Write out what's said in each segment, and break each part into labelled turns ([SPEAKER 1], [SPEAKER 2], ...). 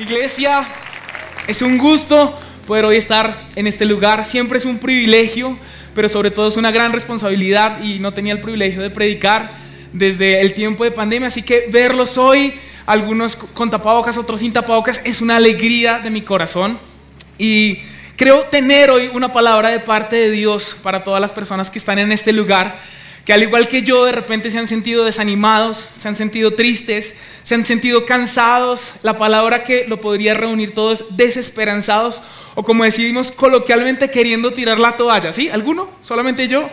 [SPEAKER 1] Iglesia, es un gusto poder hoy estar en este lugar. Siempre es un privilegio, pero sobre todo es una gran responsabilidad y no tenía el privilegio de predicar desde el tiempo de pandemia. Así que verlos hoy, algunos con tapabocas, otros sin tapabocas, es una alegría de mi corazón. Y creo tener hoy una palabra de parte de Dios para todas las personas que están en este lugar que al igual que yo de repente se han sentido desanimados, se han sentido tristes, se han sentido cansados, la palabra que lo podría reunir todos desesperanzados o como decidimos coloquialmente queriendo tirar la toalla, ¿sí? ¿Alguno? ¿Solamente yo?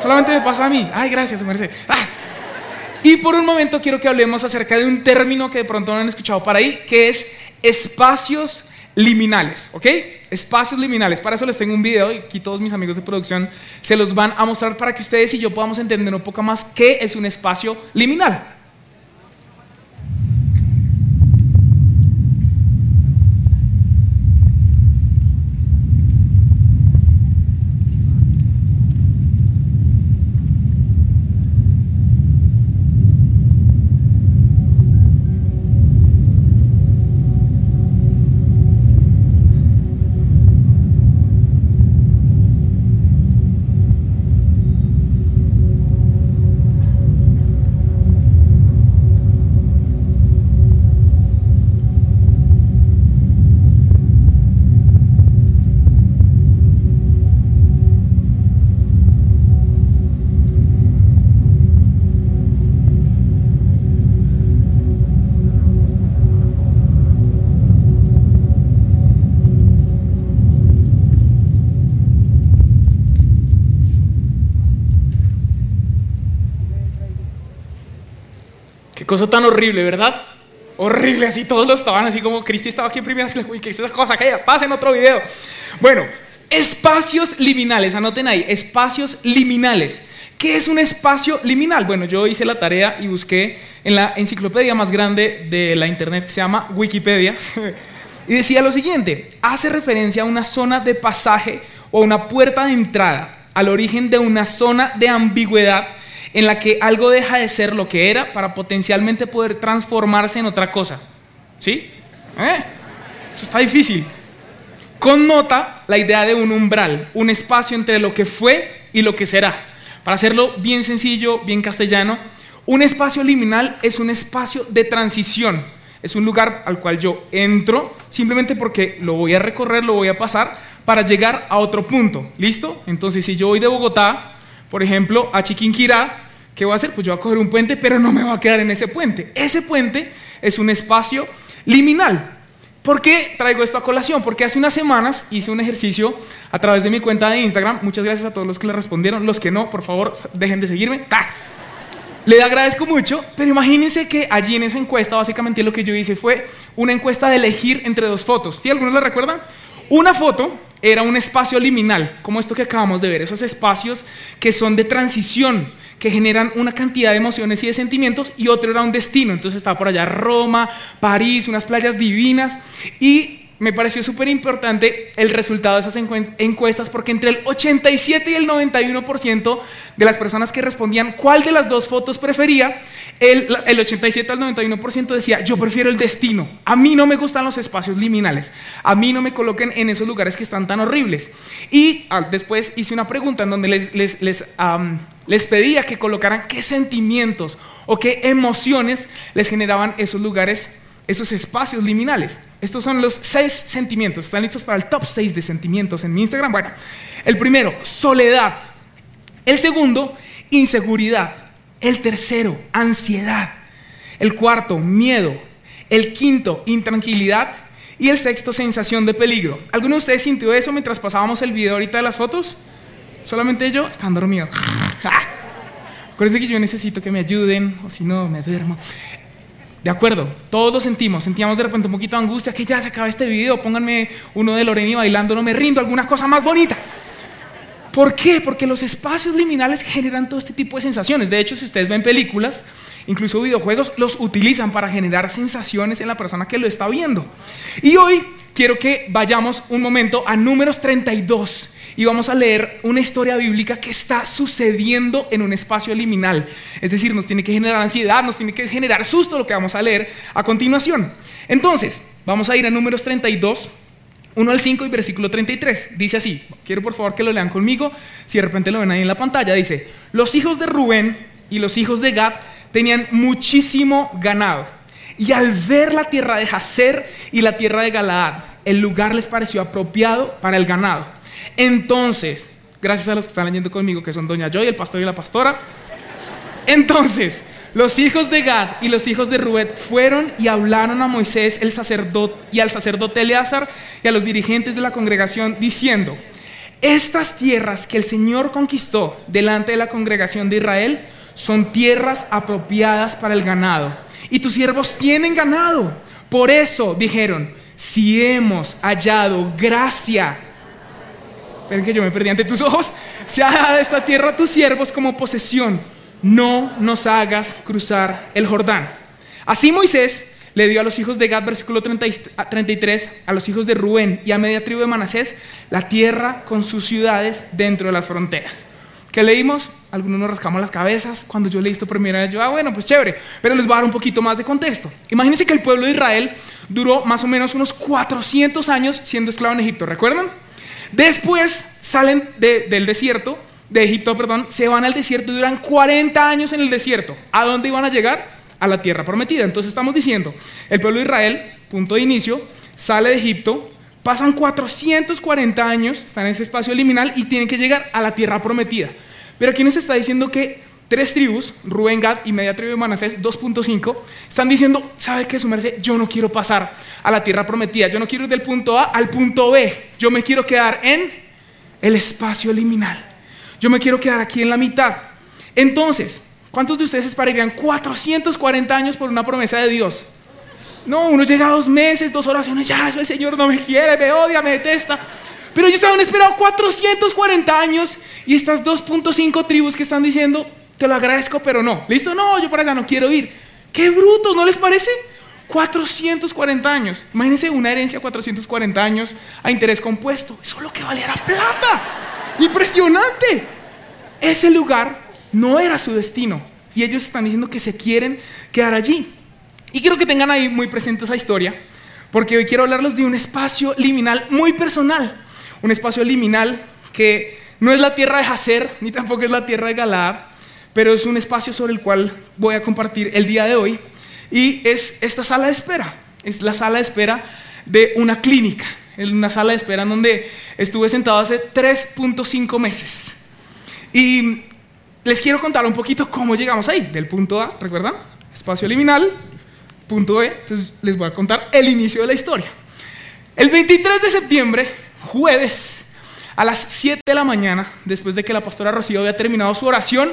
[SPEAKER 1] Solamente me pasa a mí. Ay, gracias, merced. Ah. Y por un momento quiero que hablemos acerca de un término que de pronto no han escuchado por ahí, que es espacios liminales, ¿ok? Espacios liminales. Para eso les tengo un video y aquí todos mis amigos de producción se los van a mostrar para que ustedes y yo podamos entender un poco más qué es un espacio liminal. Cosa tan horrible, ¿verdad? Horrible, así todos lo estaban así como Cristi estaba aquí en primera fila. Uy, ¿qué es esa cosa? Que pasen otro video. Bueno, espacios liminales, anoten ahí, espacios liminales. ¿Qué es un espacio liminal? Bueno, yo hice la tarea y busqué en la enciclopedia más grande de la internet que se llama Wikipedia. y decía lo siguiente, hace referencia a una zona de pasaje o una puerta de entrada al origen de una zona de ambigüedad en la que algo deja de ser lo que era para potencialmente poder transformarse en otra cosa. ¿Sí? ¿Eh? Eso está difícil. Connota la idea de un umbral, un espacio entre lo que fue y lo que será. Para hacerlo bien sencillo, bien castellano, un espacio liminal es un espacio de transición. Es un lugar al cual yo entro simplemente porque lo voy a recorrer, lo voy a pasar para llegar a otro punto. ¿Listo? Entonces, si yo voy de Bogotá por ejemplo, a Chiquinquirá, ¿qué voy a hacer? Pues yo voy a coger un puente, pero no me voy a quedar en ese puente. Ese puente es un espacio liminal. ¿Por qué traigo esto a colación? Porque hace unas semanas hice un ejercicio a través de mi cuenta de Instagram. Muchas gracias a todos los que le respondieron. Los que no, por favor, dejen de seguirme. Le agradezco mucho, pero imagínense que allí en esa encuesta, básicamente lo que yo hice fue una encuesta de elegir entre dos fotos. ¿Sí? ¿Algunos la recuerdan? Una foto era un espacio liminal, como esto que acabamos de ver, esos espacios que son de transición, que generan una cantidad de emociones y de sentimientos, y otro era un destino. Entonces estaba por allá Roma, París, unas playas divinas, y me pareció súper importante el resultado de esas encuestas porque entre el 87 y el 91% de las personas que respondían cuál de las dos fotos prefería, el, el 87 al 91% decía, yo prefiero el destino, a mí no me gustan los espacios liminales, a mí no me coloquen en esos lugares que están tan horribles. Y ah, después hice una pregunta en donde les, les, les, les pedía que colocaran qué sentimientos o qué emociones les generaban esos lugares esos espacios liminales. Estos son los seis sentimientos. ¿Están listos para el top seis de sentimientos en mi Instagram? Bueno, el primero, soledad. El segundo, inseguridad. El tercero, ansiedad. El cuarto, miedo. El quinto, intranquilidad. Y el sexto, sensación de peligro. ¿Alguno de ustedes sintió eso mientras pasábamos el video ahorita de las fotos? ¿Solamente yo? Están dormidos. Acuérdense que yo necesito que me ayuden, o si no, me duermo. De acuerdo, todos lo sentimos, sentíamos de repente un poquito de angustia, que ya se acaba este video, pónganme uno de Loreni bailando, no me rindo, alguna cosa más bonita. ¿Por qué? Porque los espacios liminales generan todo este tipo de sensaciones. De hecho, si ustedes ven películas, incluso videojuegos, los utilizan para generar sensaciones en la persona que lo está viendo. Y hoy quiero que vayamos un momento a números 32 y vamos a leer una historia bíblica que está sucediendo en un espacio liminal. Es decir, nos tiene que generar ansiedad, nos tiene que generar susto lo que vamos a leer a continuación. Entonces, Vamos a ir a números 32, 1 al 5 y versículo 33. Dice así, quiero por favor que lo lean conmigo, si de repente lo ven ahí en la pantalla, dice, los hijos de Rubén y los hijos de Gad tenían muchísimo ganado. Y al ver la tierra de Jazer y la tierra de Galaad, el lugar les pareció apropiado para el ganado. Entonces, gracias a los que están leyendo conmigo, que son Doña Joy, el pastor y la pastora, entonces los hijos de Gad y los hijos de Rubén fueron y hablaron a Moisés el sacerdote y al sacerdote Eleazar y a los dirigentes de la congregación diciendo, estas tierras que el Señor conquistó delante de la congregación de Israel son tierras apropiadas para el ganado y tus siervos tienen ganado. Por eso dijeron, si hemos hallado gracia, esperen que yo me perdí ante tus ojos, se ha dado esta tierra a tus siervos como posesión no nos hagas cruzar el Jordán. Así Moisés le dio a los hijos de Gad, versículo 33, a los hijos de Rubén y a media tribu de Manasés, la tierra con sus ciudades dentro de las fronteras. ¿Qué leímos? Algunos nos rascamos las cabezas. Cuando yo leí esto primera vez, yo, ah, bueno, pues chévere. Pero les voy a dar un poquito más de contexto. Imagínense que el pueblo de Israel duró más o menos unos 400 años siendo esclavo en Egipto, ¿recuerdan? Después salen del desierto de Egipto, perdón, se van al desierto y duran 40 años en el desierto. ¿A dónde iban a llegar? A la tierra prometida. Entonces estamos diciendo, el pueblo de Israel, punto de inicio, sale de Egipto, pasan 440 años, están en ese espacio liminal y tienen que llegar a la tierra prometida. Pero aquí nos está diciendo que tres tribus, Rubén, Gad y media tribu de Manasés, 2.5, están diciendo, ¿sabe qué, su merced? Yo no quiero pasar a la tierra prometida, yo no quiero ir del punto A al punto B, yo me quiero quedar en el espacio liminal. Yo me quiero quedar aquí en la mitad. Entonces, ¿cuántos de ustedes esperarían 440 años por una promesa de Dios? No, uno llega a dos meses, dos oraciones, ya, el Señor no me quiere, me odia, me detesta. Pero ellos habían esperado 440 años y estas 2.5 tribus que están diciendo, te lo agradezco, pero no. ¿Listo? No, yo por allá no quiero ir. Qué brutos, ¿no les parece? 440 años. Imagínense una herencia 440 años a interés compuesto. Eso es lo que valiera plata. Impresionante. Ese lugar no era su destino. Y ellos están diciendo que se quieren quedar allí. Y quiero que tengan ahí muy presente esa historia, porque hoy quiero hablarles de un espacio liminal muy personal. Un espacio liminal que no es la tierra de Hacer, ni tampoco es la tierra de Galaad, pero es un espacio sobre el cual voy a compartir el día de hoy. Y es esta sala de espera. Es la sala de espera de una clínica en una sala de espera en donde estuve sentado hace 3.5 meses. Y les quiero contar un poquito cómo llegamos ahí, del punto A, ¿recuerdan? Espacio liminal, punto B. Entonces les voy a contar el inicio de la historia. El 23 de septiembre, jueves, a las 7 de la mañana, después de que la pastora Rocío había terminado su oración,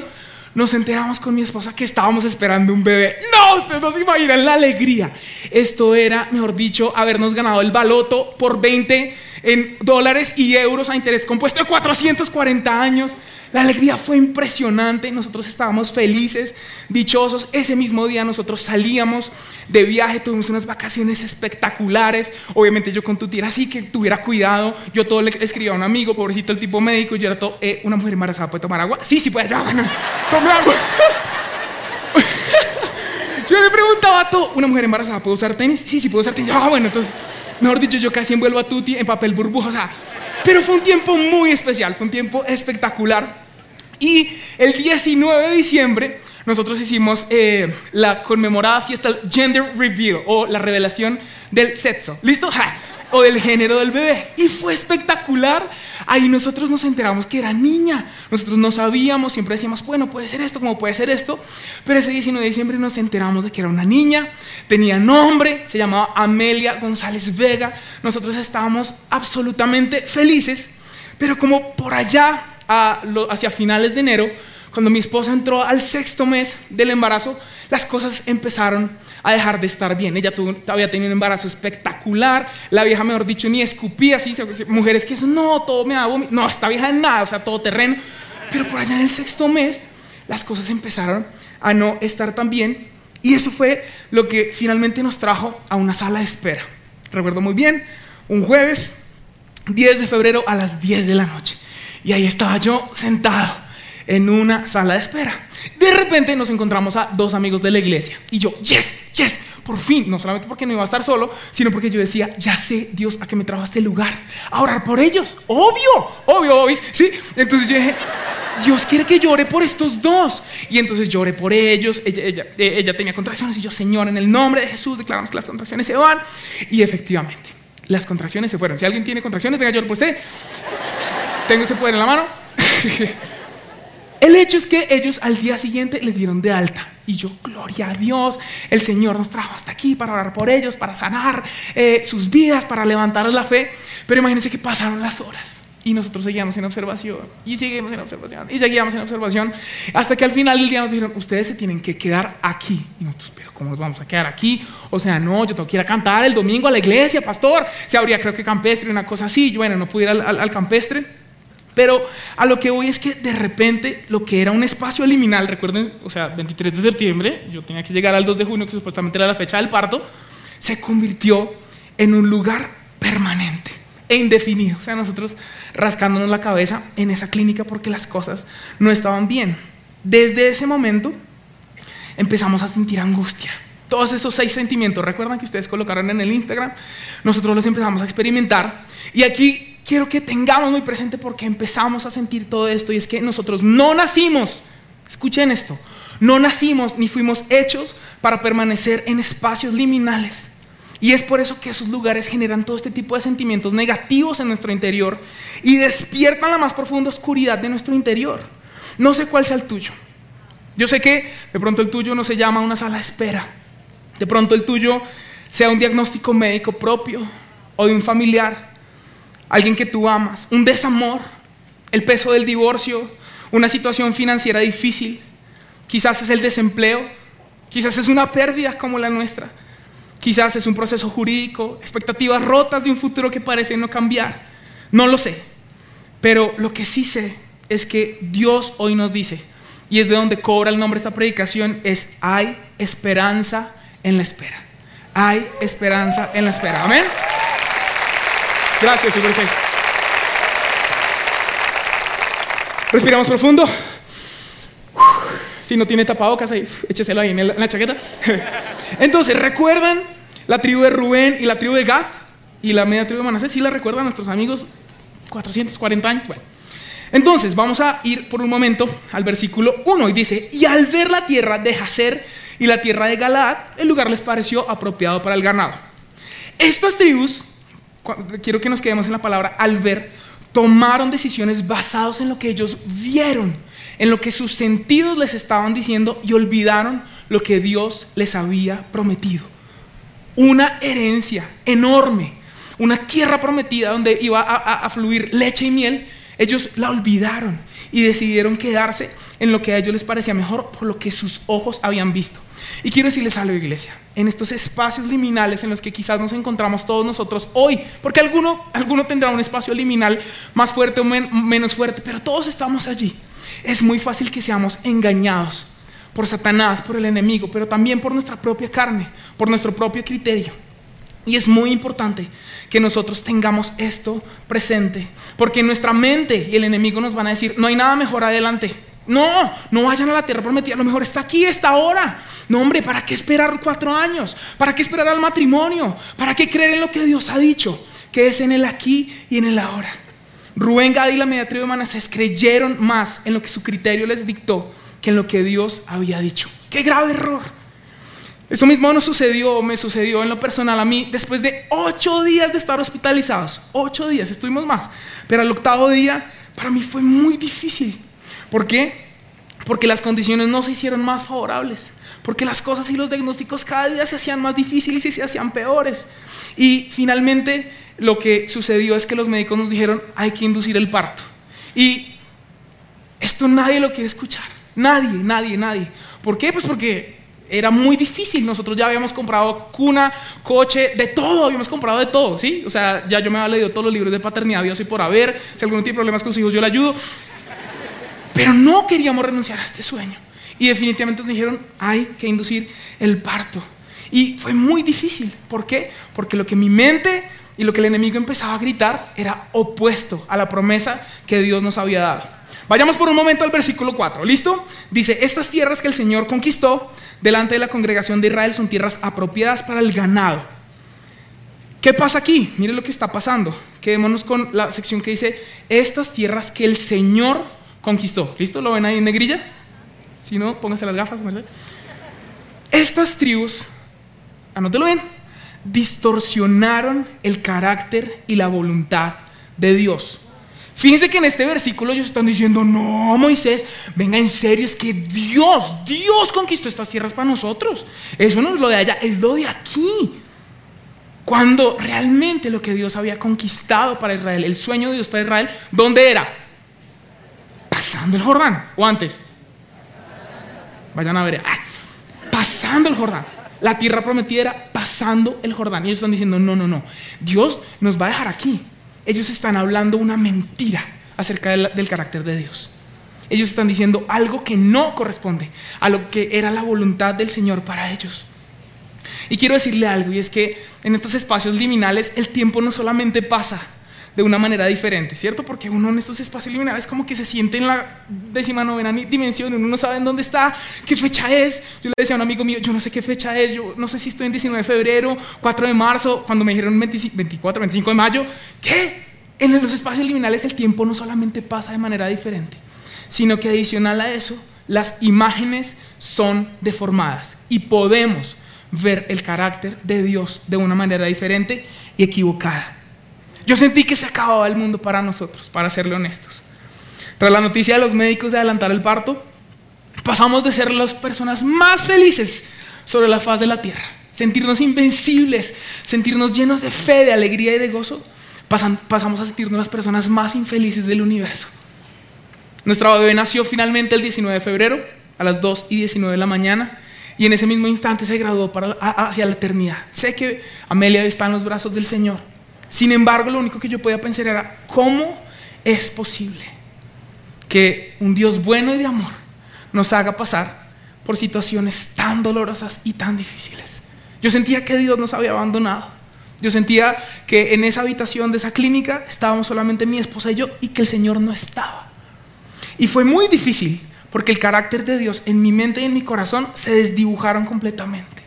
[SPEAKER 1] nos enteramos con mi esposa que estábamos esperando un bebé. No, ustedes no se imaginan la alegría. Esto era, mejor dicho, habernos ganado el baloto por 20 en dólares y euros a interés compuesto de 440 años. La alegría fue impresionante, nosotros estábamos felices, dichosos. Ese mismo día nosotros salíamos de viaje, tuvimos unas vacaciones espectaculares. Obviamente yo con tu tía así que tuviera cuidado. Yo todo le escribía a un amigo, pobrecito el tipo médico, yo era todo, eh, una mujer embarazada puede tomar agua. Sí, sí puede, ya, bueno, tome agua. Yo le preguntaba a todo, ¿una mujer embarazada puede usar tenis? Sí, sí puede usar tenis. Ah, bueno, entonces, mejor dicho, yo casi envuelvo a Tuti en papel burbuja. O sea, pero fue un tiempo muy especial, fue un tiempo espectacular. Y el 19 de diciembre nosotros hicimos eh, la conmemorada fiesta Gender Reveal o la revelación del sexo. ¿Listo? O del género del bebé. Y fue espectacular. Ahí nosotros nos enteramos que era niña. Nosotros no sabíamos, siempre decíamos, bueno, puede ser esto, como puede ser esto. Pero ese 19 de diciembre nos enteramos de que era una niña. Tenía nombre, se llamaba Amelia González Vega. Nosotros estábamos absolutamente felices. Pero como por allá, hacia finales de enero, cuando mi esposa entró al sexto mes del embarazo, las cosas empezaron a dejar de estar bien. Ella tuvo, había tenido un embarazo espectacular. La vieja, mejor dicho, ni escupía así. Mujeres que eso, no, todo me da. No, esta vieja en nada, o sea, todo terreno. Pero por allá en el sexto mes, las cosas empezaron a no estar tan bien. Y eso fue lo que finalmente nos trajo a una sala de espera. Recuerdo muy bien, un jueves, 10 de febrero a las 10 de la noche. Y ahí estaba yo sentado en una sala de espera. De repente nos encontramos a dos amigos de la iglesia. Y yo, yes, yes, por fin, no solamente porque no iba a estar solo, sino porque yo decía, ya sé, Dios, a qué me trajo a este lugar, a orar por ellos. Obvio, obvio, obvio. Sí, entonces yo dije, Dios quiere que llore por estos dos. Y entonces lloré por ellos. Ella, ella, ella tenía contracciones y yo, Señor, en el nombre de Jesús declaramos que las contracciones se van. Y efectivamente, las contracciones se fueron. Si alguien tiene contracciones, venga, llore por usted. Tengo ese poder en la mano. El hecho es que ellos al día siguiente les dieron de alta. Y yo, gloria a Dios, el Señor nos trajo hasta aquí para orar por ellos, para sanar eh, sus vidas, para levantarles la fe. Pero imagínense que pasaron las horas. Y nosotros seguíamos en observación, y seguimos en observación, y seguíamos en observación, hasta que al final del día nos dijeron, ustedes se tienen que quedar aquí. Y nosotros, pero ¿cómo nos vamos a quedar aquí? O sea, no, yo tengo que a cantar el domingo a la iglesia, pastor. Se habría, creo que campestre, una cosa así. Yo, bueno, no pude ir al campestre. Pero a lo que voy es que de repente lo que era un espacio liminal, recuerden, o sea, 23 de septiembre, yo tenía que llegar al 2 de junio, que supuestamente era la fecha del parto, se convirtió en un lugar permanente e indefinido. O sea, nosotros rascándonos la cabeza en esa clínica porque las cosas no estaban bien. Desde ese momento empezamos a sentir angustia. Todos esos seis sentimientos, recuerdan que ustedes colocaron en el Instagram, nosotros los empezamos a experimentar. Y aquí quiero que tengamos muy presente porque empezamos a sentir todo esto y es que nosotros no nacimos, escuchen esto, no nacimos ni fuimos hechos para permanecer en espacios liminales. Y es por eso que esos lugares generan todo este tipo de sentimientos negativos en nuestro interior y despiertan la más profunda oscuridad de nuestro interior. No sé cuál sea el tuyo. Yo sé que de pronto el tuyo no se llama una sala de espera. De pronto el tuyo sea un diagnóstico médico propio o de un familiar alguien que tú amas, un desamor, el peso del divorcio, una situación financiera difícil, quizás es el desempleo, quizás es una pérdida como la nuestra, quizás es un proceso jurídico, expectativas rotas de un futuro que parece no cambiar, no lo sé, pero lo que sí sé es que Dios hoy nos dice, y es de donde cobra el nombre esta predicación, es hay esperanza en la espera. Hay esperanza en la espera. Amén. Gracias, Super Respiramos profundo. Si no tiene tapabocas ahí, écheselo ahí en la chaqueta. Entonces, ¿recuerdan la tribu de Rubén y la tribu de Gad? Y la media tribu de Manasés, ¿sí la recuerdan nuestros amigos? 440 años. Bueno. Entonces, vamos a ir por un momento al versículo 1 y dice, y al ver la tierra de Jacer y la tierra de Galaad, el lugar les pareció apropiado para el ganado. Estas tribus quiero que nos quedemos en la palabra, al ver, tomaron decisiones basadas en lo que ellos vieron, en lo que sus sentidos les estaban diciendo y olvidaron lo que Dios les había prometido. Una herencia enorme, una tierra prometida donde iba a, a fluir leche y miel, ellos la olvidaron y decidieron quedarse en lo que a ellos les parecía mejor por lo que sus ojos habían visto. Y quiero decirles algo, iglesia, en estos espacios liminales en los que quizás nos encontramos todos nosotros hoy, porque alguno, alguno tendrá un espacio liminal más fuerte o menos fuerte, pero todos estamos allí. Es muy fácil que seamos engañados por Satanás, por el enemigo, pero también por nuestra propia carne, por nuestro propio criterio. Y es muy importante que nosotros tengamos esto presente, porque nuestra mente y el enemigo nos van a decir, no hay nada mejor adelante. No, no vayan a la tierra prometida, lo mejor está aquí, está ahora. No, hombre, ¿para qué esperar cuatro años? ¿Para qué esperar al matrimonio? ¿Para qué creer en lo que Dios ha dicho? Que es en el aquí y en el ahora. Rubén, Gad y la media tribu de Manasés creyeron más en lo que su criterio les dictó que en lo que Dios había dicho. ¡Qué grave error! Eso mismo nos sucedió, me sucedió en lo personal a mí después de ocho días de estar hospitalizados. Ocho días, estuvimos más. Pero el octavo día para mí fue muy difícil. ¿Por qué? Porque las condiciones no se hicieron más favorables. Porque las cosas y los diagnósticos cada día se hacían más difíciles y se hacían peores. Y finalmente lo que sucedió es que los médicos nos dijeron, hay que inducir el parto. Y esto nadie lo quiere escuchar. Nadie, nadie, nadie. ¿Por qué? Pues porque era muy difícil. Nosotros ya habíamos comprado cuna, coche, de todo, habíamos comprado de todo, ¿sí? O sea, ya yo me había leído todos los libros de paternidad, Dios y por haber. Si alguno tiene problemas con sus hijos, yo le ayudo. Pero no queríamos renunciar a este sueño. Y definitivamente nos dijeron, hay que inducir el parto. Y fue muy difícil. ¿Por qué? Porque lo que mi mente Y lo que el enemigo empezaba a gritar era opuesto a la promesa que Dios nos había dado. Vayamos por un momento al versículo 4, ¿listo? Dice, estas tierras que el Señor conquistó delante de la congregación de Israel son tierras apropiadas para el ganado. ¿Qué pasa aquí? Mire lo que está pasando. Quedémonos con la sección que dice, estas tierras que el Señor conquistó. ¿Listo? ¿Lo ven ahí en negrilla? Si no, pónganse las gafas. Estas tribus, anótelo bien, distorsionaron el carácter y la voluntad de Dios. Fíjense que en este versículo ellos están diciendo, no, Moisés, venga en serio, es que Dios, Dios conquistó estas tierras para nosotros. Eso no es lo de allá, es lo de aquí. Cuando realmente lo que Dios había conquistado para Israel, el sueño de Dios para Israel, ¿dónde era? Pasando el Jordán, o antes. Vayan a ver, ah, pasando el Jordán. La tierra prometida era pasando el Jordán. Y ellos están diciendo, no, no, no, Dios nos va a dejar aquí ellos están hablando una mentira acerca del, carácter de Dios. Ellos están diciendo algo que no corresponde a lo que era la voluntad del Señor para ellos. Y quiero decirle algo, y es que en estos espacios liminales el tiempo no solamente pasa de una manera diferente, ¿cierto? Porque uno en estos espacios liminales como que se siente en la décima novena dimensión, uno no sabe en dónde está, qué fecha es. Yo le decía a un amigo mío, yo no sé qué fecha es, yo no sé si estoy en 19 de febrero, 4 de marzo, cuando me dijeron 24, 25 de mayo, ¿qué? En los espacios liminales el tiempo no solamente pasa de manera diferente, sino que adicional a eso, las imágenes son deformadas y podemos ver el carácter de Dios de una manera diferente y equivocada. Yo sentí que se acababa el mundo para nosotros, para serle honestos. Tras la noticia de los médicos de adelantar el parto, pasamos de ser las personas más felices sobre la faz de la tierra, sentirnos invencibles, sentirnos llenos de fe, de alegría y de gozo, pasamos a sentirnos las personas más infelices del universo. Nuestra bebé nació finalmente el 19 de febrero a las 2 y 19 de la mañana y en ese mismo instante se graduó para, hacia la eternidad. Sé que Amelia está en los brazos del Señor sin embargo, lo único que yo podía pensar era, ¿cómo es posible que un Dios bueno y de amor nos haga pasar por situaciones tan dolorosas y tan difíciles? Yo sentía que Dios nos había abandonado. Yo sentía que en esa habitación de esa clínica estábamos solamente mi esposa y yo y que el Señor no estaba. Y fue muy difícil porque el carácter de Dios en mi mente y en mi corazón se desdibujaron completamente.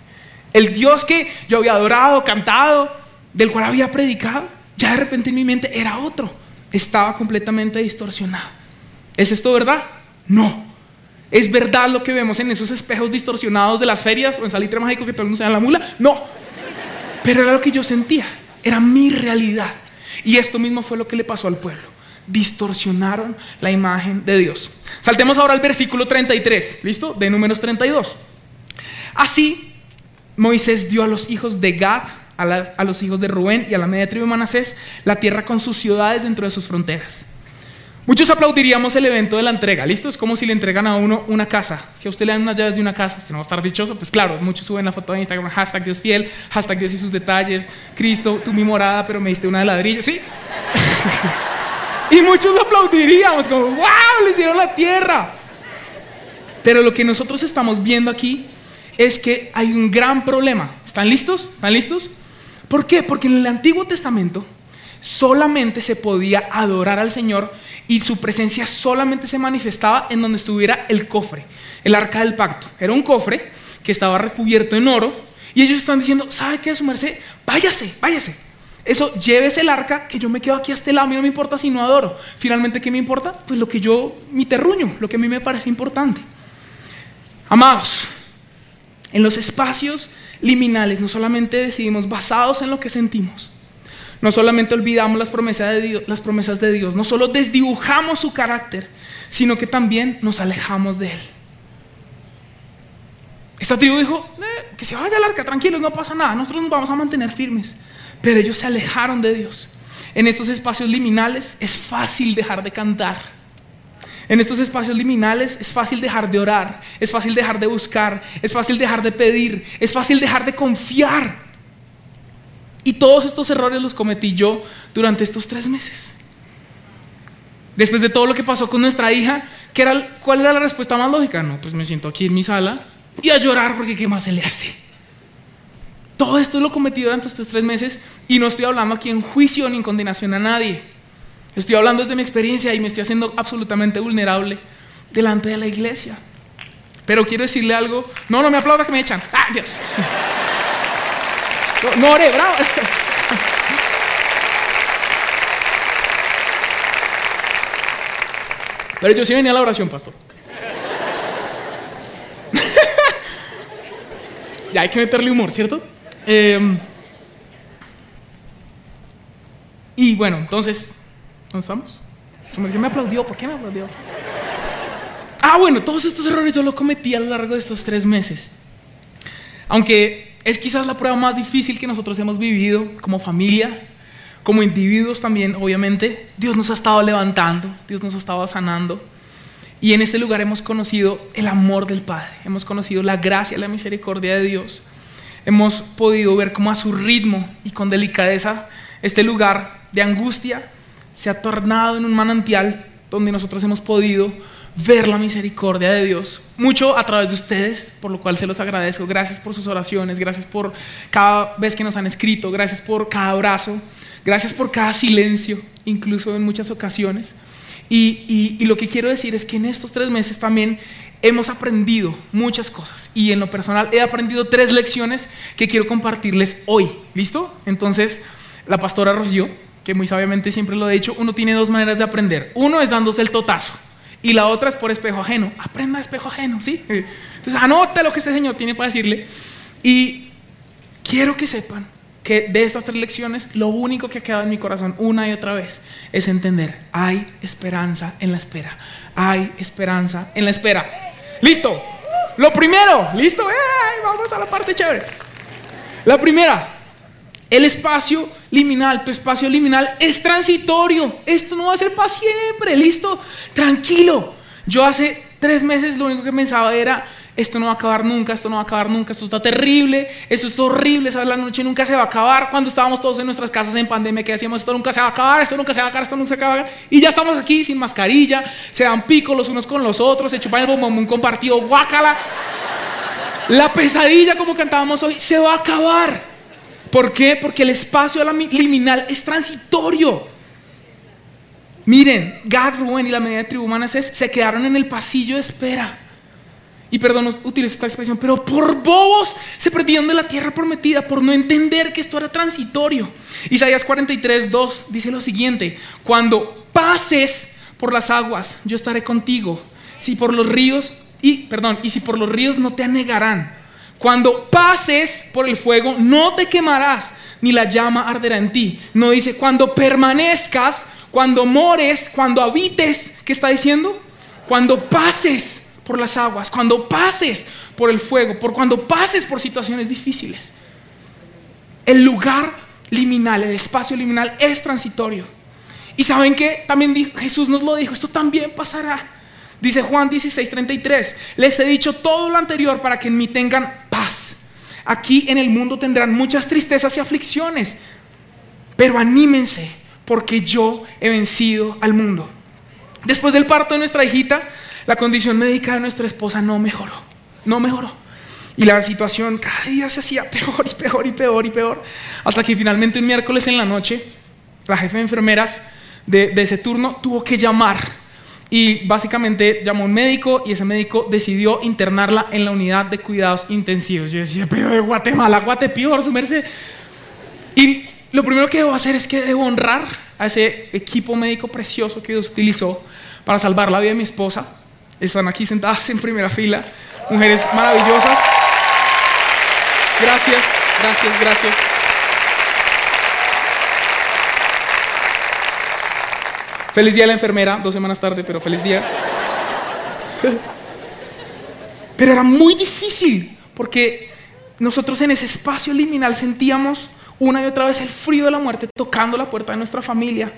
[SPEAKER 1] El Dios que yo había adorado, cantado, del cual había predicado, ya de repente en mi mente era otro. Estaba completamente distorsionado. ¿Es esto verdad? No. ¿Es verdad lo que vemos en esos espejos distorsionados de las ferias o en Salitre Mágico que todo el mundo se da la mula? No. Pero era lo que yo sentía. Era mi realidad. Y esto mismo fue lo que le pasó al pueblo. Distorsionaron la imagen de Dios. Saltemos ahora al versículo 33, ¿listo? De números 32. Así, Moisés dio a los hijos de Gad a, los hijos de Rubén y a la media tribu de Manasés la tierra con sus ciudades dentro de sus fronteras. Muchos aplaudiríamos el evento de la entrega, ¿listo? Es como si le entregan a uno una casa. Si a usted le dan unas llaves de una casa, usted no va a estar dichoso. Pues claro, muchos suben la foto de Instagram, hashtag Dios fiel, hashtag Dios y sus detalles, Cristo, tú mi morada, pero me diste una de ladrillo, ¿sí? y muchos lo aplaudiríamos, como, wow, les dieron la tierra. Pero lo que nosotros estamos viendo aquí es que hay un gran problema. ¿Están listos? ¿Están listos? ¿Por qué? Porque en el Antiguo Testamento solamente se podía adorar al Señor y su presencia solamente se manifestaba en donde estuviera el cofre, el arca del pacto. Era un cofre que estaba recubierto en oro y ellos están diciendo, ¿sabe qué, su merced? Váyase, váyase. Eso, llévese el arca, que yo me quedo aquí a este lado, a mí no me importa si no adoro. Finalmente, ¿qué me importa? Pues lo que yo, mi terruño, lo que a mí me parece importante. Amados, en los espacios liminales no solamente decidimos basados en lo que sentimos, no solamente olvidamos las promesas de Dios, no solo desdibujamos su carácter, sino que también nos alejamos de Él. Esta tribu dijo, eh, que se vaya al arca, tranquilos, no pasa nada, nosotros nos vamos a mantener firmes. Pero ellos se alejaron de Dios. En estos espacios liminales es fácil dejar de cantar en estos espacios liminales es fácil dejar de orar, es fácil dejar de buscar, es fácil dejar de pedir, es fácil dejar de confiar. Y todos estos errores los cometí yo durante estos tres meses. Después de todo lo que pasó con nuestra hija, era, ¿cuál era la respuesta más lógica? No, pues me siento aquí en mi sala y a llorar porque ¿qué más se le hace? todo esto lo cometí durante estos tres meses y no estoy hablando aquí en juicio ni en condenación a nadie. Estoy hablando desde mi experiencia y me estoy haciendo absolutamente vulnerable delante de la iglesia. Pero quiero decirle algo. No, no me aplauda que me echan. ¡Ah, Dios! No, no oré, bravo. Pero yo sí venía a la oración, pastor. ya hay que meterle humor, ¿cierto? Em, y bueno, entonces, ¿dónde estamos? Su me aplaudió, ¿por qué me aplaudió? Ah, bueno, todos estos errores yo los cometí a lo largo de estos tres meses. Aunque es quizás la prueba más difícil que nosotros hemos vivido como familia, como individuos también, obviamente, Dios nos ha estado levantando, Dios nos ha estado sanando. Y en este lugar hemos conocido el amor del Padre, hemos conocido la gracia, la misericordia de Dios. Hemos podido ver cómo a su ritmo y con delicadeza este lugar de angustia se ha tornado en un manantial donde nosotros hemos podido ver la misericordia de Dios. Mucho a través de ustedes, por lo cual se los agradezco. Gracias por sus oraciones, gracias por cada vez que nos han escrito, gracias por cada abrazo, gracias por cada silencio, incluso en muchas ocasiones. Y, lo que quiero decir es que en estos tres meses también hemos aprendido muchas cosas. Y en lo personal he aprendido tres lecciones que quiero compartirles hoy. ¿Listo? Entonces, la pastora Rocío, que muy sabiamente siempre lo ha dicho, uno tiene dos maneras de aprender. Uno es dándose el totazo. Y la otra es por espejo ajeno. Aprenda espejo ajeno, ¿sí? Entonces, anote lo que este señor tiene para decirle. Y quiero que sepan que de estas tres lecciones, lo único que ha quedado en mi corazón una y otra vez es entender, hay esperanza en la espera. Hay esperanza en la espera. Listo. Lo primero, listo. vamos a la parte chévere. La primera, el espacio liminal, tu espacio liminal es transitorio. Esto no va a ser para siempre, listo. Tranquilo. Yo hace tres meses lo único que pensaba era, esto no va a acabar nunca, esto no va a acabar nunca, esto está terrible, esto es horrible, esa la noche nunca se va a acabar. Cuando estábamos todos en nuestras casas en pandemia, que decíamos, esto nunca se va a acabar, esto nunca se va a acabar, esto nunca se va a acabar. Y ya estamos aquí sin mascarilla, se dan pico los unos con los otros, se chupan el bombón compartido, guácala. La pesadilla, como cantábamos hoy, se va a acabar. ¿Por qué? Porque el espacio liminal es transitorio. Miren, Gad, Rubén y la media de tribu se quedaron en el pasillo de espera. Y perdón, utilizo esta expresión, pero por bobos se perdieron de la tierra prometida por no entender que esto era transitorio. Isaías 43, 2 dice lo siguiente: Cuando pases por las aguas, yo estaré contigo. Si por los ríos, y perdón, y si por los ríos no te anegarán. Cuando pases por el fuego, no te quemarás, ni la llama arderá en ti. No dice, cuando permanezcas, cuando mores, cuando habites. ¿Qué está diciendo? Cuando pases por las aguas, cuando pases por el fuego, por cuando pases por situaciones difíciles. El lugar liminal, el espacio liminal es transitorio. Y saben que también Jesús nos lo dijo, esto también pasará. Dice Juan 16:33, les he dicho todo lo anterior para que en mí tengan paz. Aquí en el mundo tendrán muchas tristezas y aflicciones, pero anímense porque yo he vencido al mundo. Después del parto de nuestra hijita, la condición médica de nuestra esposa no mejoró, no mejoró. Y la situación cada día se hacía peor y peor y peor y peor. Hasta que finalmente un miércoles en la noche, la jefe de enfermeras de, de ese turno tuvo que llamar y básicamente llamó un médico y ese médico decidió internarla en la unidad de cuidados intensivos. Yo decía, pero de Guatemala, Guatepeor, su merced. Y lo primero que debo hacer es que debo honrar a ese equipo médico precioso que Dios utilizó para salvar la vida de mi esposa. Están aquí sentadas en primera fila, mujeres maravillosas. Gracias, gracias, gracias. Feliz día a la enfermera, dos semanas tarde, pero feliz día. Pero era muy difícil, porque nosotros en ese espacio liminal sentíamos una y otra vez el frío de la muerte tocando la puerta de nuestra familia.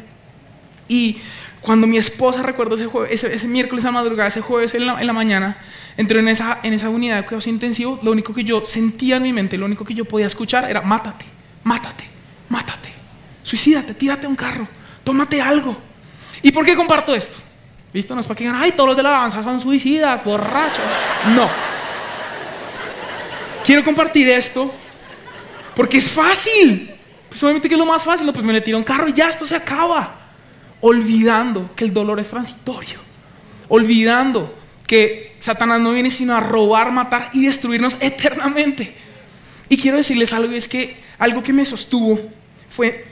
[SPEAKER 1] Y cuando mi esposa, recuerdo ese, miércoles a madrugada, ese jueves en la, en la, mañana, entró en esa, en esa unidad de cuidados intensivos, lo único que yo sentía en mi mente, lo único que yo podía escuchar era, mátate, mátate, mátate, suicídate, tírate a un carro, tómate algo. ¿Y por qué comparto esto? ¿Visto? No es para que digan, ay, todos los de la alabanza son suicidas, borrachos. No. Quiero compartir esto Porque es fácil. Pues obviamente es lo más fácil, no, pues me le tiro un carro y ya esto se acaba. Olvidando que el dolor es transitorio. Olvidando que Satanás no viene sino a robar, matar y destruirnos eternamente. Y quiero decirles algo, es que algo que me sostuvo fue,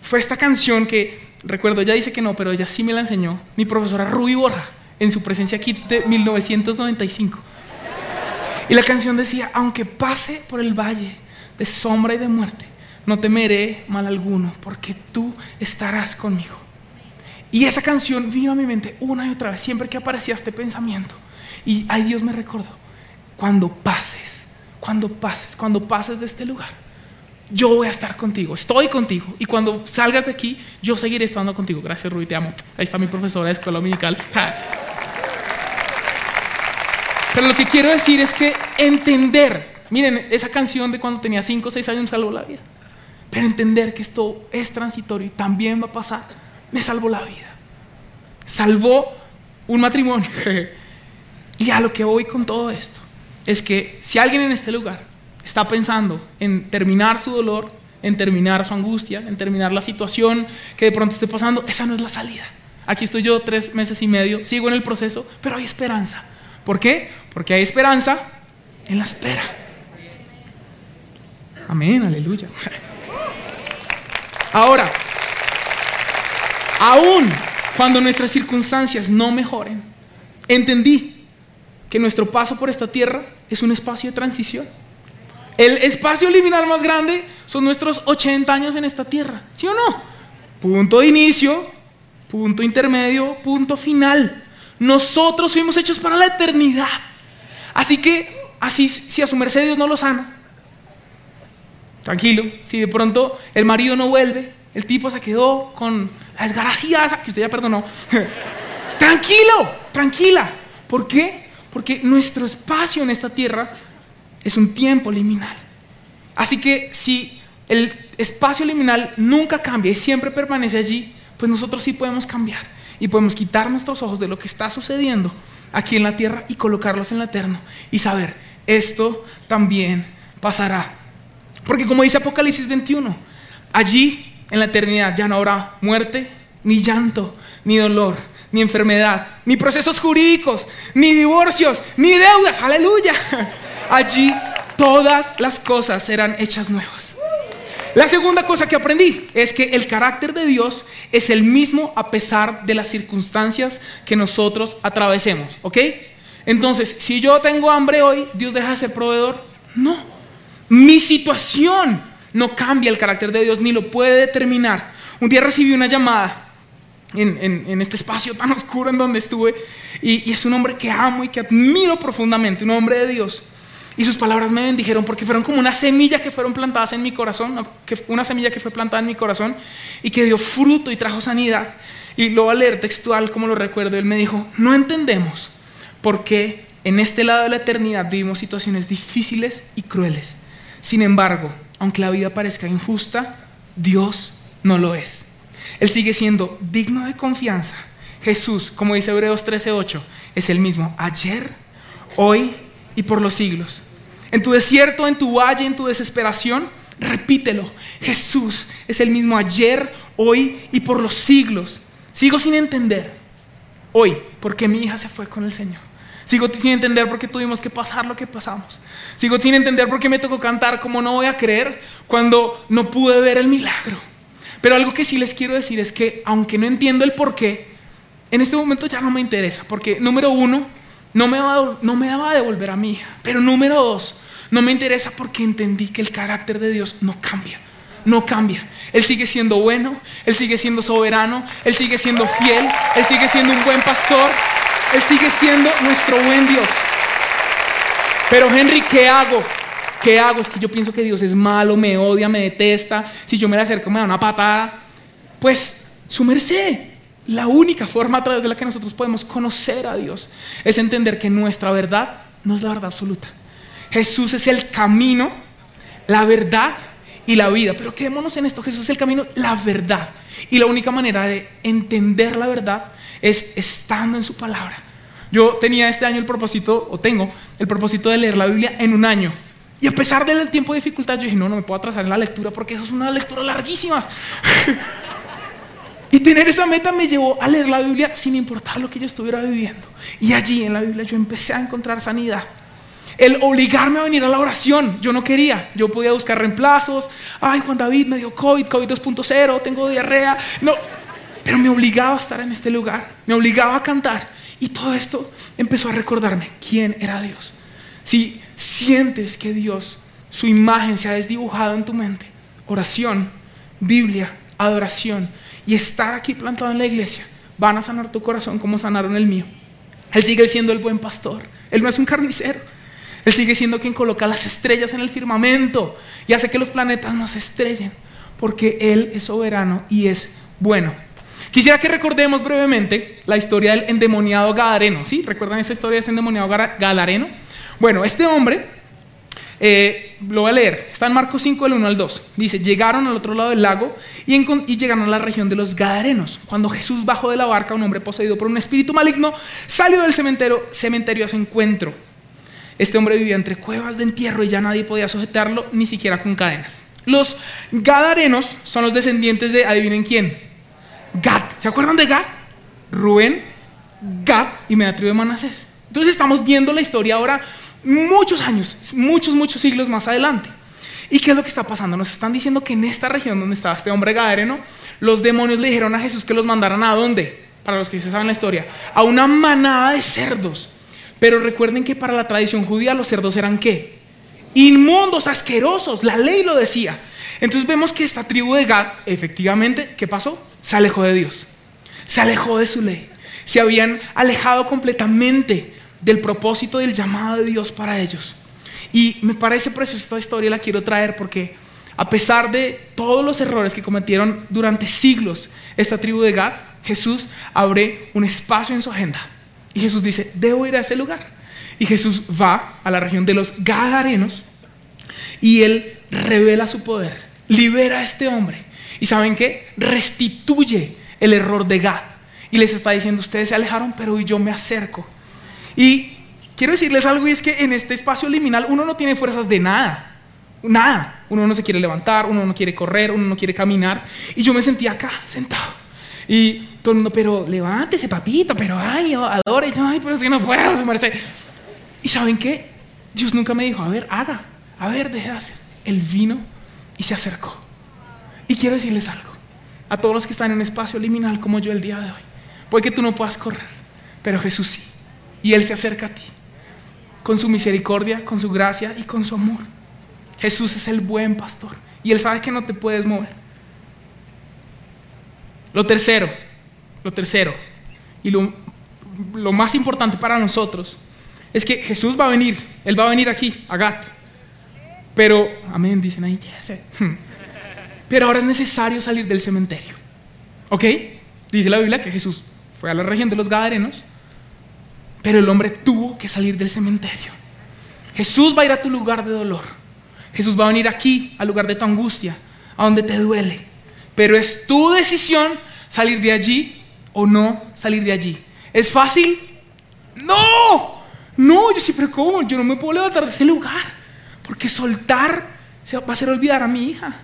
[SPEAKER 1] fue esta canción que, recuerdo, ella dice que no, pero ella sí me la enseñó, mi profesora Ruby Borja, en su presencia Kids de 1995. Y la canción decía, aunque pase por el valle de sombra y de muerte, no temeré mal alguno, porque tú estarás conmigo. Y esa canción vino a mi mente una y otra vez, siempre que aparecía este pensamiento. Y ay Dios me recordó, cuando pases, cuando pases, cuando pases de este lugar, yo voy a estar contigo, estoy contigo. Y cuando salgas de aquí, yo seguiré estando contigo. Gracias, Rui, te amo. Ahí está mi profesora de escuela dominical. Pero lo que quiero decir es que entender, miren, esa canción de cuando tenía 5 o 6 años me salvó la vida. Pero entender que esto es transitorio y también va a pasar, me salvó la vida. Salvó un matrimonio. y a lo que voy con todo esto es que si alguien en este lugar está pensando en terminar su dolor, en terminar su angustia, en terminar la situación que de pronto esté pasando, esa no es la salida. Aquí estoy yo tres meses y medio, sigo en el proceso, pero hay esperanza. ¿Por qué? Porque hay esperanza en la espera. Amén, aleluya. Ahora, aún cuando nuestras circunstancias no mejoren, entendí que nuestro paso por esta tierra es un espacio de transición. El espacio liminal más grande son nuestros 80 años en esta tierra, ¿sí o no? Punto de inicio, punto intermedio, punto final. Nosotros fuimos hechos para la eternidad. Así que, así, si a su merced Dios no lo sana, tranquilo, si de pronto el marido no vuelve, el tipo se quedó con la desgracia que usted ya perdonó. tranquilo, tranquila. ¿Por qué? Porque nuestro espacio en esta tierra es un tiempo liminal. Así que si el espacio liminal nunca cambia y siempre permanece allí, pues nosotros sí podemos cambiar y podemos quitar nuestros ojos de lo que está sucediendo aquí en la tierra y colocarlos en la eterno y saber, esto también pasará. Porque como dice Apocalipsis 21, allí en la eternidad ya no habrá muerte, ni llanto, ni dolor, ni enfermedad, ni procesos jurídicos, ni divorcios, ni deudas. Aleluya. Allí todas las cosas serán hechas nuevas. La segunda cosa que aprendí es que el carácter de Dios es el mismo a pesar de las circunstancias que nosotros atravesemos, ¿ok? Entonces, si yo tengo hambre hoy, ¿Dios deja de ser proveedor? No. Mi situación no cambia el carácter de Dios ni lo puede determinar. Un día recibí una llamada en, este espacio tan oscuro en donde estuve y, y es un hombre que amo y que admiro profundamente, un hombre de Dios. Y sus palabras me bendijeron porque fueron como una semilla que fueron plantadas en mi corazón, una semilla que fue plantada en mi corazón y que dio fruto y trajo sanidad. Y lo voy a leer textual como lo recuerdo. Él me dijo, no entendemos por qué en este lado de la eternidad vivimos situaciones difíciles y crueles. Sin embargo, aunque la vida parezca injusta, Dios no lo es. Él sigue siendo digno de confianza. Jesús, como dice Hebreos 13:8, es el mismo ayer, hoy y por los siglos. En tu desierto, en tu valle, en tu desesperación, repítelo. Jesús es el mismo ayer, hoy y por los siglos. Sigo sin entender hoy por qué mi hija se fue con el Señor. Sigo sin entender por qué tuvimos que pasar lo que pasamos. Sigo sin entender por qué me tocó cantar como no voy a creer cuando no pude ver el milagro. Pero algo que sí les quiero decir es que aunque no entiendo el por qué, en este momento ya no me interesa. Porque número uno, no me, va, no me daba a devolver a hija. Pero número dos, no me interesa porque entendí que el carácter de Dios no cambia. No cambia. Él sigue siendo bueno, Él sigue siendo soberano, Él sigue siendo fiel, Él sigue siendo un buen pastor, Él sigue siendo nuestro buen Dios. Pero Henry, ¿qué hago? ¿Qué hago? Es que yo pienso que Dios es malo, me odia, me detesta. Si yo me le acerco, me da una patada. Pues su merced. La única forma a través de la que nosotros podemos conocer a Dios es entender que nuestra verdad no es la verdad absoluta. Jesús es el camino, la verdad y la vida. Pero quedémonos en esto, Jesús es el camino, la verdad. Y la única manera de entender la verdad es estando en su palabra. Yo tenía este año el propósito, o tengo el propósito de leer la Biblia en un año. Y a pesar del tiempo de dificultad, yo dije, no, no me puedo atrasar en la lectura porque eso es una lectura larguísima. y tener esa meta me llevó a leer la Biblia sin importar lo que yo estuviera viviendo. Y allí en la Biblia yo empecé a encontrar sanidad. El obligarme a venir a la oración, yo no quería. Yo podía buscar reemplazos. Ay, Juan David me dio COVID, COVID 2.0, tengo diarrea. No, pero me obligaba a estar en este lugar. Me obligaba a cantar. Y todo esto empezó a recordarme quién era Dios. Si sientes que Dios, su imagen se ha desdibujado en tu mente, oración, Biblia, adoración y estar aquí plantado en la iglesia, van a sanar tu corazón como sanaron el mío. Él sigue siendo el buen pastor. Él no es un carnicero. Él sigue siendo quien coloca las estrellas en el firmamento y hace que los planetas no se estrellen, porque Él es soberano y es bueno. Quisiera que recordemos brevemente la historia del endemoniado Gadareno. ¿Sí? ¿Recuerdan esa historia de ese endemoniado Gadareno? Bueno, este hombre, eh, lo voy a leer, está en Marcos 5, del 1 al 2. Dice, llegaron al otro lado del lago y, llegaron a la región de los Gadarenos. Cuando Jesús bajó de la barca, un hombre poseído por un espíritu maligno salió del cementerio, cementerio a su encuentro. Este hombre vivía entre cuevas de entierro y ya nadie podía sujetarlo, ni siquiera con cadenas. Los Gadarenos son los descendientes de, adivinen quién, Gad. ¿Se acuerdan de Gad? Rubén, Gad y Medatrio de Manasés. Entonces estamos viendo la historia ahora muchos años, muchos, muchos siglos más adelante. ¿Y qué es lo que está pasando? Nos están diciendo que en esta región donde estaba este hombre gadareno, los demonios le dijeron a Jesús que los mandaran a dónde? Para los que se saben la historia, a una manada de cerdos. Pero recuerden que para la tradición judía los cerdos eran qué? Inmundos, asquerosos, la ley lo decía. Entonces vemos que esta tribu de Gad, efectivamente, ¿qué pasó? Se alejó de Dios, se alejó de su ley, se habían alejado completamente del propósito del llamado de Dios para ellos. Y me parece preciosa esta historia, la quiero traer porque a pesar de todos los errores que cometieron durante siglos esta tribu de Gad, Jesús abre un espacio en su agenda. Y Jesús dice, debo ir a ese lugar. Y Jesús va a la región de los Gadarenos y él revela su poder, libera a este hombre. ¿Y saben qué? Restituye el error de Gad. Y les está diciendo, ustedes se alejaron, pero yo me acerco y quiero decirles algo y es que en este espacio liminal uno no tiene fuerzas de nada. Nada. Uno no se quiere levantar, uno no quiere correr, uno no quiere caminar. Y yo me sentía acá, sentado. Y todo el mundo, pero levántese, papito, pero ay, adore. Yo, ay, pero es que no puedo, su merced. ¿Y saben qué? Dios nunca me dijo, a ver, haga, a ver, deje de hacer. Él vino y se acercó. Y quiero decirles algo. A todos los que están en un espacio liminal como yo el día de hoy. Puede que tú no puedas correr, pero Jesús sí. Y Él se acerca a ti con su misericordia, con su gracia y con su amor. Jesús es el buen pastor y Él sabe que no te puedes mover. Lo tercero, lo tercero, y lo, más importante para nosotros es que Jesús va a venir, Él va a venir aquí, a Gat. Pero, amén, dicen ahí, ya sé. Pero ahora es necesario salir del cementerio. ¿Ok? Dice la Biblia que Jesús fue a la región de los Gadarenos pero el hombre tuvo que salir del cementerio. Jesús va a ir a tu lugar de dolor. Jesús va a venir aquí, al lugar de tu angustia, a donde te duele. Pero es tu decisión salir de allí o no salir de allí. ¿Es fácil? No, no, yo siempre como, yo no me puedo levantar de ese lugar. Porque soltar va a hacer olvidar a mi hija.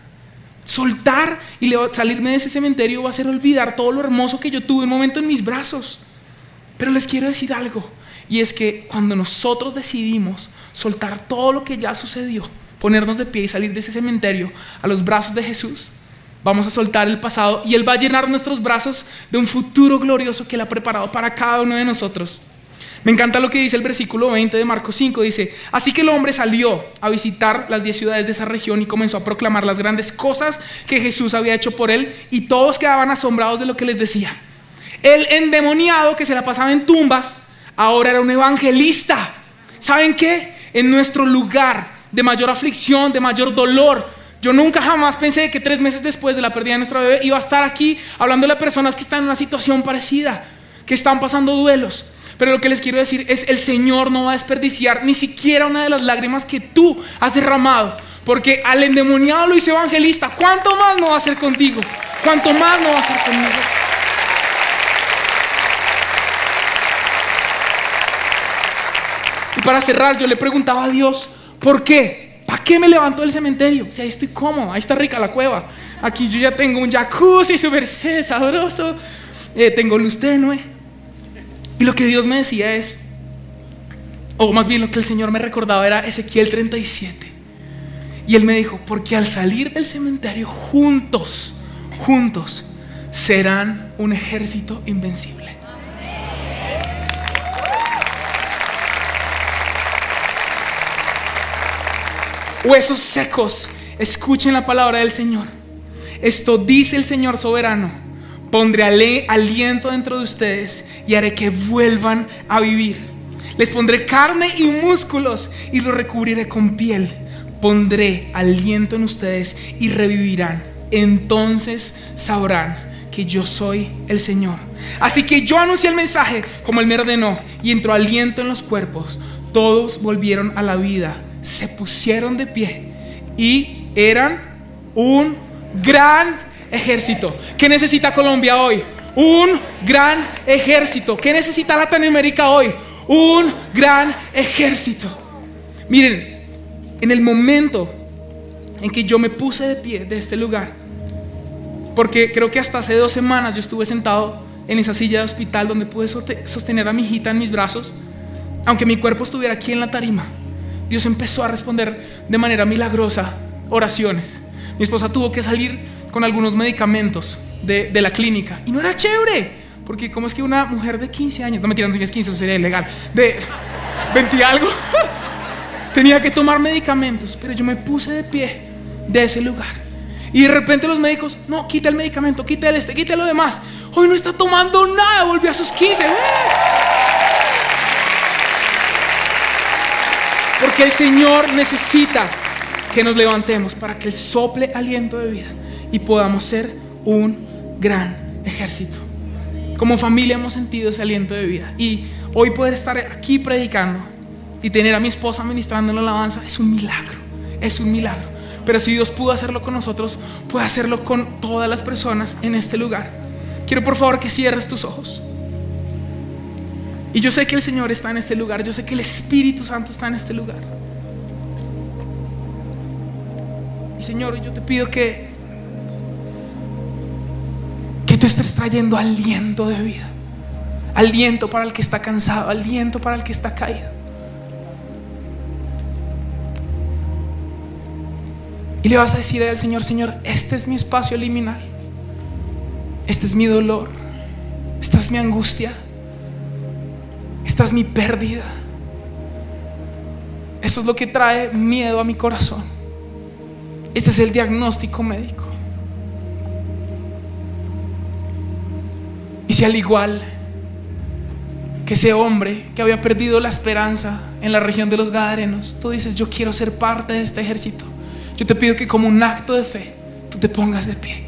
[SPEAKER 1] Soltar y salirme de ese cementerio va a hacer olvidar todo lo hermoso que yo tuve un momento en mis brazos. Pero les quiero decir algo, y es que cuando nosotros decidimos soltar todo lo que ya sucedió, ponernos de pie y salir de ese cementerio a los brazos de Jesús, vamos a soltar el pasado y Él va a llenar nuestros brazos de un futuro glorioso que Él ha preparado para cada uno de nosotros. Me encanta lo que dice el versículo 20 de Marcos 5. Dice, así que el hombre salió a visitar las diez ciudades de esa región y comenzó a proclamar las grandes cosas que Jesús había hecho por él y todos quedaban asombrados de lo que les decía. El endemoniado que se la pasaba en tumbas, ahora era un evangelista. ¿Saben qué? En nuestro lugar de mayor aflicción, de mayor dolor. Yo nunca jamás pensé que tres meses después de la pérdida de nuestra bebé iba a estar aquí hablando a personas que están en una situación parecida, que están pasando duelos. Pero lo que les quiero decir es, el Señor no va a desperdiciar ni siquiera una de las lágrimas que tú has derramado. Porque al endemoniado lo hizo evangelista. ¿Cuánto más no va a hacer contigo? ¿Cuánto más no va a hacer conmigo? Para cerrar, yo le preguntaba a Dios, ¿por qué? ¿Para qué me levanto del cementerio? Si ahí estoy cómodo, ahí está rica la cueva. Aquí yo ya tengo un jacuzzi súper sabroso, eh, tengo luz tenue. Y lo que Dios me decía es, o más bien lo que el Señor me recordaba era Ezequiel 37. Y Él me dijo, porque al salir del cementerio juntos, juntos, serán un ejército invencible. Huesos secos, escuchen la palabra del Señor. Esto dice el Señor soberano. Pondré aliento dentro de ustedes y haré que vuelvan a vivir. Les pondré carne y músculos y los recubriré con piel. Pondré aliento en ustedes y revivirán. Entonces sabrán que yo soy el Señor. Así que yo anuncié el mensaje como Él me ordenó y entró aliento en los cuerpos. Todos volvieron a la vida se pusieron de pie y eran un gran ejército. ¿Qué necesita Colombia hoy? Un gran ejército. ¿Qué necesita Latinoamérica hoy? Un gran ejército. Miren, en el momento en que yo me puse de pie de este lugar, porque creo que hasta hace dos semanas yo estuve sentado en esa silla de hospital donde pude sostener a mi hijita en mis brazos, aunque mi cuerpo estuviera aquí en la tarima. Dios empezó a responder de manera milagrosa oraciones. Mi esposa tuvo que salir con algunos medicamentos de, la clínica y no era chévere, porque como es que una mujer de 15 años, no me tiran 15, eso sería ilegal, de 20 algo, tenía que tomar medicamentos, pero yo me puse de pie de ese lugar. Y de repente los médicos, no, quita el medicamento, quita el este, quita lo demás. Hoy no está tomando nada, volvió a sus 15. Porque el Señor necesita que nos levantemos para que sople aliento de vida y podamos ser un gran ejército. Como familia hemos sentido ese aliento de vida. Y hoy poder estar aquí predicando y tener a mi esposa ministrando en la alabanza es un milagro. Es un milagro. Pero si Dios pudo hacerlo con nosotros, puede hacerlo con todas las personas en este lugar. Quiero por favor que cierres tus ojos. Y yo sé que el Señor está en este lugar, yo sé que el Espíritu Santo está en este lugar. Y Señor, yo te pido que que tú estés trayendo aliento de vida. Aliento para el que está cansado, aliento para el que está caído. Y le vas a decir al Señor, Señor, este es mi espacio liminal. Este es mi dolor. Esta es mi angustia. Esta es mi pérdida. Esto es lo que trae miedo a mi corazón. Este es el diagnóstico médico. Y si al igual que ese hombre que había perdido la esperanza en la región de los Gadarenos, tú dices, yo quiero ser parte de este ejército, yo te pido que como un acto de fe, tú te pongas de pie.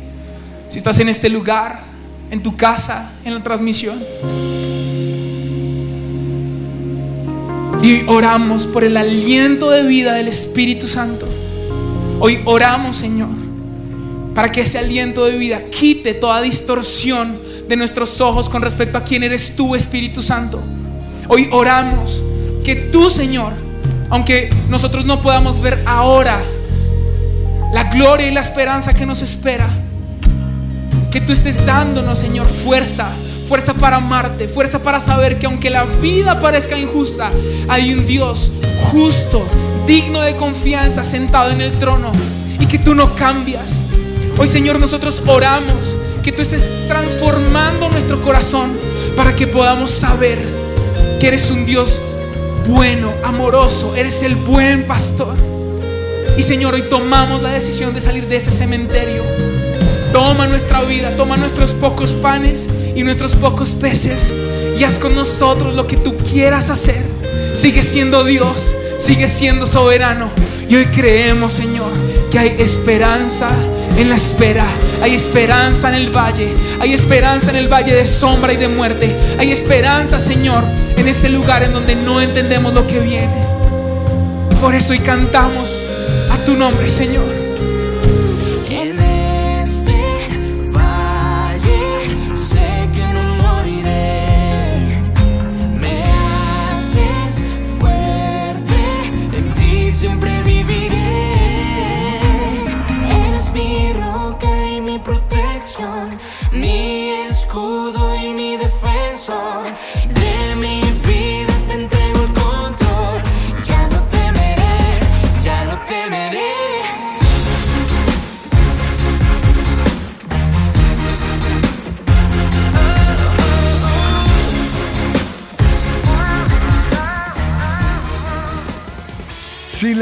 [SPEAKER 1] Si estás en este lugar, en tu casa, en la transmisión, Y oramos por el aliento de vida del Espíritu Santo. Hoy oramos, Señor, para que ese aliento de vida quite toda distorsión de nuestros ojos con respecto a quién eres tú, Espíritu Santo. Hoy oramos que tú, Señor, aunque nosotros no podamos ver ahora la gloria y la esperanza que nos espera, que tú estés dándonos, Señor, fuerza fuerza para amarte, fuerza para saber que aunque la vida parezca injusta, hay un Dios justo, digno de confianza, sentado en el trono y que tú no cambias. Hoy Señor nosotros oramos que tú estés transformando nuestro corazón para que podamos saber que eres un Dios bueno, amoroso, eres el buen pastor. Y Señor, hoy tomamos la decisión de salir de ese cementerio Toma nuestra vida, toma nuestros pocos panes y nuestros pocos peces y haz con nosotros lo que tú quieras hacer. Sigue siendo Dios, sigue siendo soberano. Y hoy creemos, Señor, que hay esperanza en la espera. Hay esperanza en el valle. Hay esperanza en el valle de sombra y de muerte. Hay esperanza, Señor, en este lugar en donde no entendemos lo que viene. Por eso hoy cantamos a tu nombre, Señor.